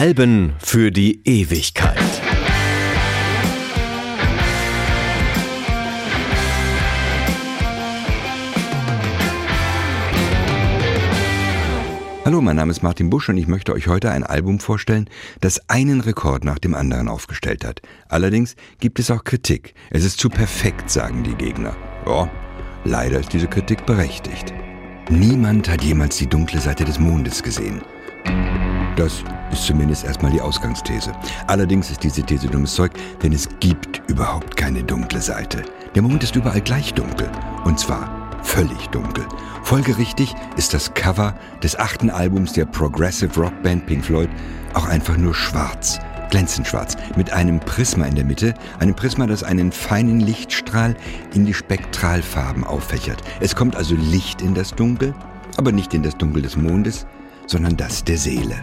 Alben für die Ewigkeit. Hallo, mein Name ist Martin Busch und ich möchte euch heute ein Album vorstellen, das einen Rekord nach dem anderen aufgestellt hat. Allerdings gibt es auch Kritik. Es ist zu perfekt, sagen die Gegner. Ja, leider ist diese Kritik berechtigt. Niemand hat jemals die dunkle Seite des Mondes gesehen. Das ist zumindest erstmal die Ausgangsthese. Allerdings ist diese These dummes Zeug, denn es gibt überhaupt keine dunkle Seite. Der Mond ist überall gleich dunkel. Und zwar völlig dunkel. Folgerichtig ist das Cover des achten Albums der Progressive Rockband Pink Floyd auch einfach nur schwarz, glänzend schwarz, mit einem Prisma in der Mitte, einem Prisma, das einen feinen Lichtstrahl in die Spektralfarben auffächert. Es kommt also Licht in das Dunkel, aber nicht in das Dunkel des Mondes, sondern das der Seele.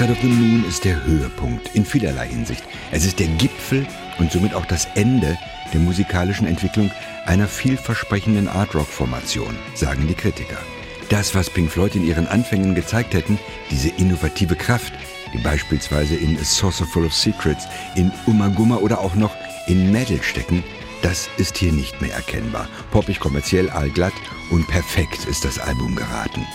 Side of the Moon ist der Höhepunkt in vielerlei Hinsicht. Es ist der Gipfel und somit auch das Ende der musikalischen Entwicklung einer vielversprechenden Art Rock Formation, sagen die Kritiker. Das, was Pink Floyd in ihren Anfängen gezeigt hätten, diese innovative Kraft, die beispielsweise in A Saucer Full of Secrets, in Umaguma oder auch noch in Metal stecken, das ist hier nicht mehr erkennbar. Poppig, kommerziell, allglatt und perfekt ist das Album geraten.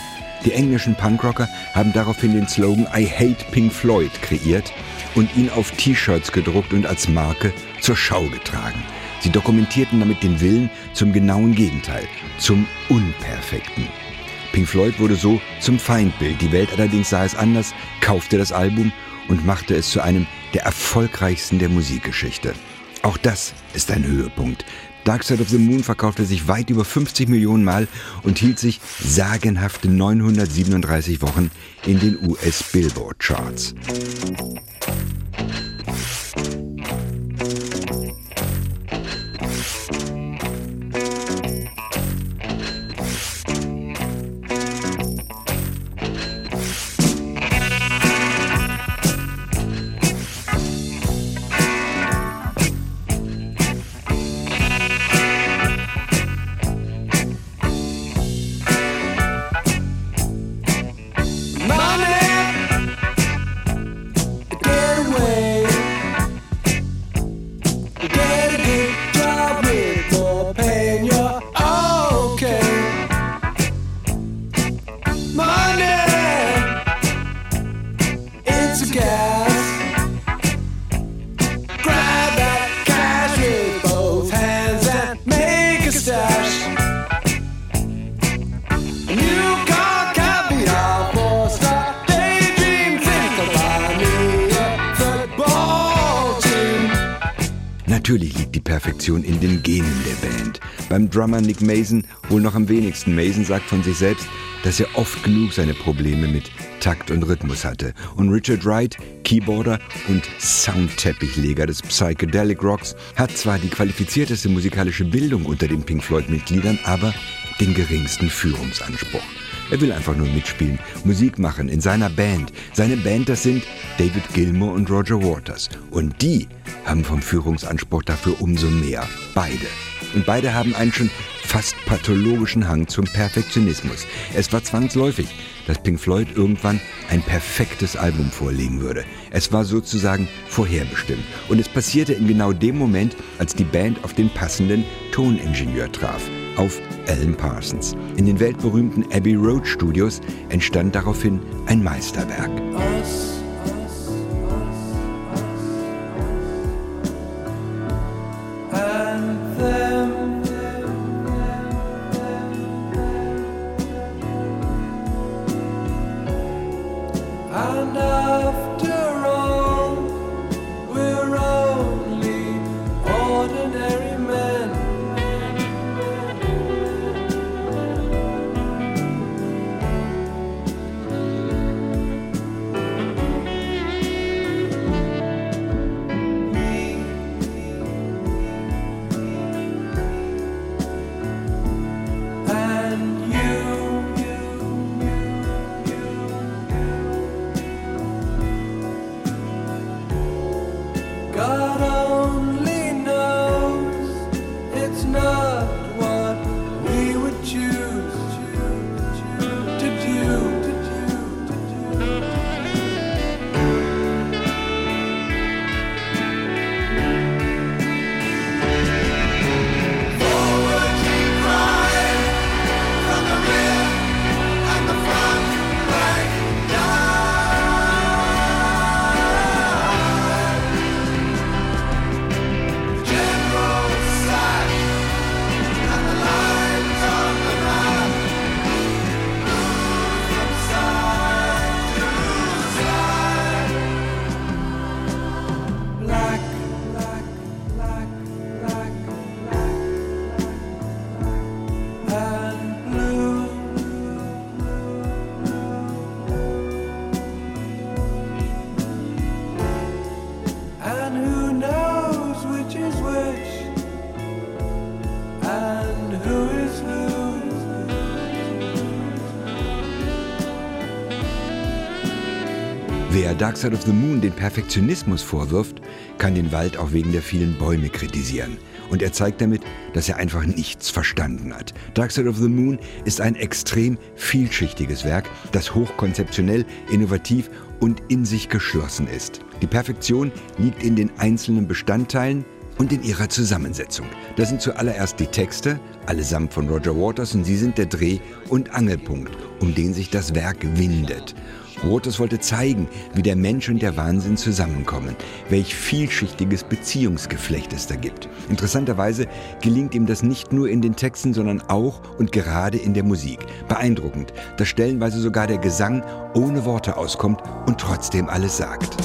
Die englischen Punkrocker haben daraufhin den Slogan I Hate Pink Floyd kreiert und ihn auf T-Shirts gedruckt und als Marke zur Schau getragen. Sie dokumentierten damit den Willen zum genauen Gegenteil, zum Unperfekten. Pink Floyd wurde so zum Feindbild. Die Welt allerdings sah es anders, kaufte das Album und machte es zu einem der erfolgreichsten der Musikgeschichte. Auch das ist ein Höhepunkt. Dark Side of the Moon verkaufte sich weit über 50 Millionen Mal und hielt sich sagenhafte 937 Wochen in den US Billboard Charts. Perfektion in den Genen der Band. Beim Drummer Nick Mason wohl noch am wenigsten. Mason sagt von sich selbst, dass er oft genug seine Probleme mit Takt und Rhythmus hatte. Und Richard Wright, Keyboarder und Soundteppichleger des Psychedelic Rocks, hat zwar die qualifizierteste musikalische Bildung unter den Pink Floyd-Mitgliedern, aber den geringsten Führungsanspruch. Er will einfach nur mitspielen, Musik machen in seiner Band. Seine Band, das sind David Gilmour und Roger Waters. Und die haben vom Führungsanspruch dafür umso mehr. Beide. Und beide haben einen schon fast pathologischen Hang zum Perfektionismus. Es war zwangsläufig, dass Pink Floyd irgendwann ein perfektes Album vorlegen würde. Es war sozusagen vorherbestimmt. Und es passierte in genau dem Moment, als die Band auf den passenden Toningenieur traf, auf Alan Parsons. In den weltberühmten Abbey Road Studios entstand daraufhin ein Meisterwerk. Wer Dark Side of the Moon den Perfektionismus vorwirft, kann den Wald auch wegen der vielen Bäume kritisieren. Und er zeigt damit, dass er einfach nichts verstanden hat. Dark Side of the Moon ist ein extrem vielschichtiges Werk, das hochkonzeptionell, innovativ und in sich geschlossen ist. Die Perfektion liegt in den einzelnen Bestandteilen und in ihrer Zusammensetzung. Das sind zuallererst die Texte, allesamt von Roger Waters, und sie sind der Dreh- und Angelpunkt, um den sich das Werk windet. Rothers wollte zeigen, wie der Mensch und der Wahnsinn zusammenkommen, welch vielschichtiges Beziehungsgeflecht es da gibt. Interessanterweise gelingt ihm das nicht nur in den Texten, sondern auch und gerade in der Musik. Beeindruckend, dass stellenweise sogar der Gesang ohne Worte auskommt und trotzdem alles sagt.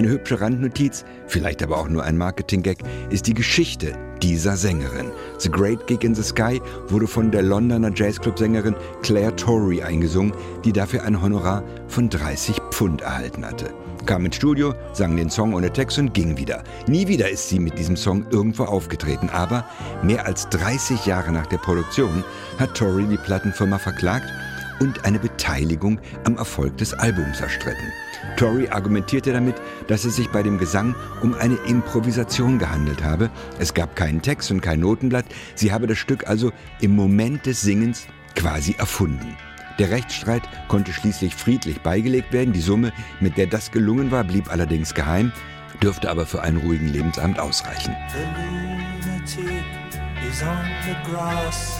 Eine hübsche Randnotiz, vielleicht aber auch nur ein Marketing-Gag, ist die Geschichte dieser Sängerin. The Great Gig in the Sky wurde von der Londoner Jazzclub-Sängerin Claire Torrey eingesungen, die dafür ein Honorar von 30 Pfund erhalten hatte. kam ins Studio, sang den Song ohne Text und ging wieder. Nie wieder ist sie mit diesem Song irgendwo aufgetreten, aber mehr als 30 Jahre nach der Produktion hat Tori die Plattenfirma verklagt und eine Beteiligung am Erfolg des Albums erstritten. Tori argumentierte damit, dass es sich bei dem Gesang um eine Improvisation gehandelt habe. Es gab keinen Text und kein Notenblatt. Sie habe das Stück also im Moment des Singens quasi erfunden. Der Rechtsstreit konnte schließlich friedlich beigelegt werden. Die Summe, mit der das gelungen war, blieb allerdings geheim, dürfte aber für einen ruhigen Lebensabend ausreichen. The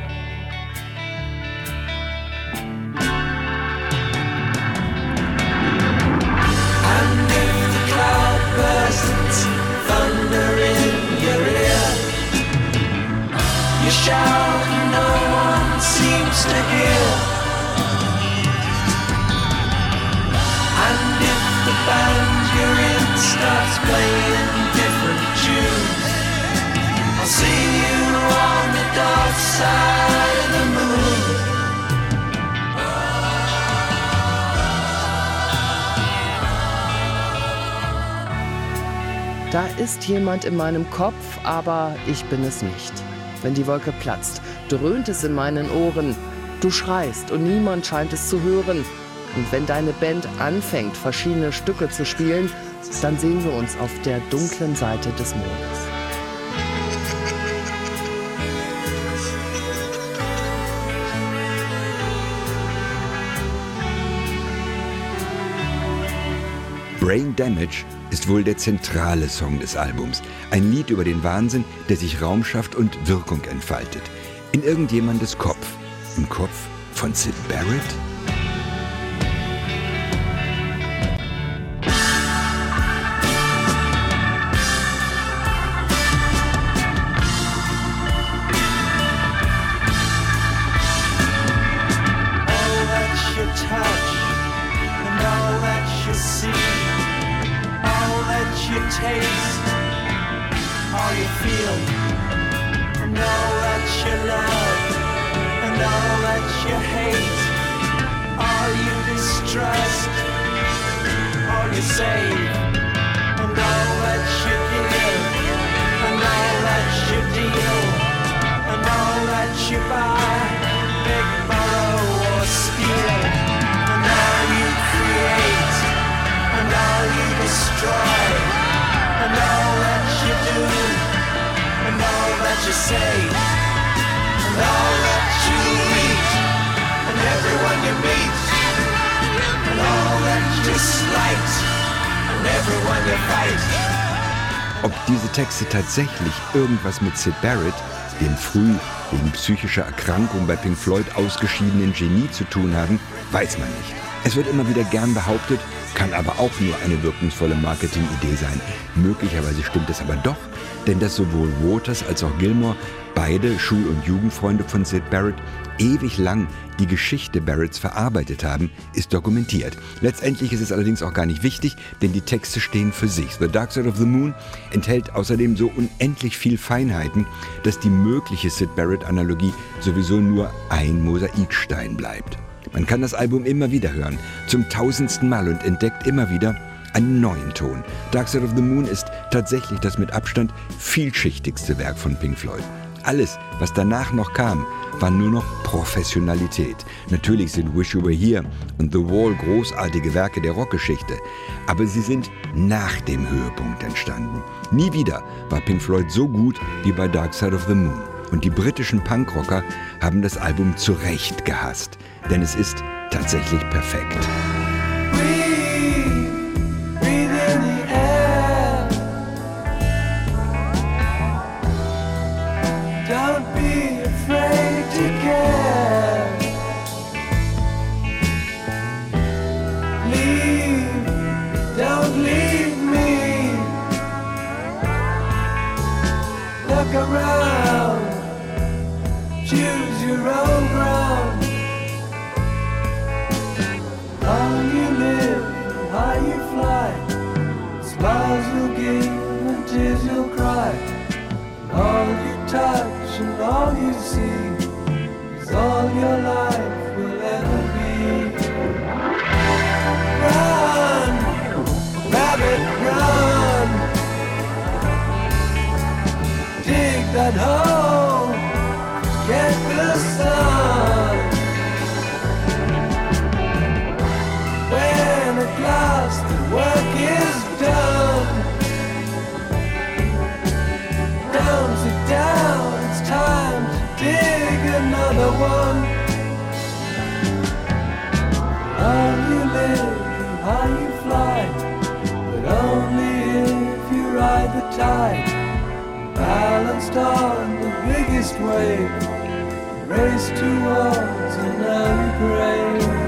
Da ist jemand in meinem Kopf, aber ich bin es nicht. Wenn die Wolke platzt, dröhnt es in meinen Ohren. Du schreist und niemand scheint es zu hören. Und wenn deine Band anfängt, verschiedene Stücke zu spielen, dann sehen wir uns auf der dunklen Seite des Mondes. Brain Damage ist wohl der zentrale Song des Albums. Ein Lied über den Wahnsinn, der sich Raum schafft und Wirkung entfaltet. In irgendjemandes Kopf. Im Kopf von Sid Barrett? you taste all you feel. And all that you love and all that you hate. All you distrust all you save. And all that you give and all that you deal. And all that you buy big buy diese Texte tatsächlich irgendwas mit Sid Barrett, dem früh wegen psychischer Erkrankung bei Pink Floyd ausgeschiedenen Genie zu tun haben, weiß man nicht. Es wird immer wieder gern behauptet, kann aber auch nur eine wirkungsvolle Marketingidee sein. Möglicherweise stimmt es aber doch, denn dass sowohl Waters als auch Gilmore, beide Schul- und Jugendfreunde von Sid Barrett, ewig lang die Geschichte Barretts verarbeitet haben, ist dokumentiert. Letztendlich ist es allerdings auch gar nicht wichtig, denn die Texte stehen für sich. The Dark Side of the Moon enthält außerdem so unendlich viel Feinheiten, dass die mögliche Sid Barrett-Analogie sowieso nur ein Mosaikstein bleibt. Man kann das Album immer wieder hören, zum tausendsten Mal und entdeckt immer wieder einen neuen Ton. Dark Side of the Moon ist tatsächlich das mit Abstand vielschichtigste Werk von Pink Floyd. Alles, was danach noch kam, war nur noch Professionalität. Natürlich sind Wish You Were Here und The Wall großartige Werke der Rockgeschichte, aber sie sind nach dem Höhepunkt entstanden. Nie wieder war Pink Floyd so gut wie bei Dark Side of the Moon. Und die britischen Punkrocker haben das Album zu Recht gehasst, denn es ist tatsächlich perfekt. game and tears you'll cry. And all you touch and all you see is all your life will ever be. Run, rabbit, run. Dig that hole, get the sun. one. How you live and how you fly, but only if you ride the tide. Balanced on the biggest wave, race towards another grave.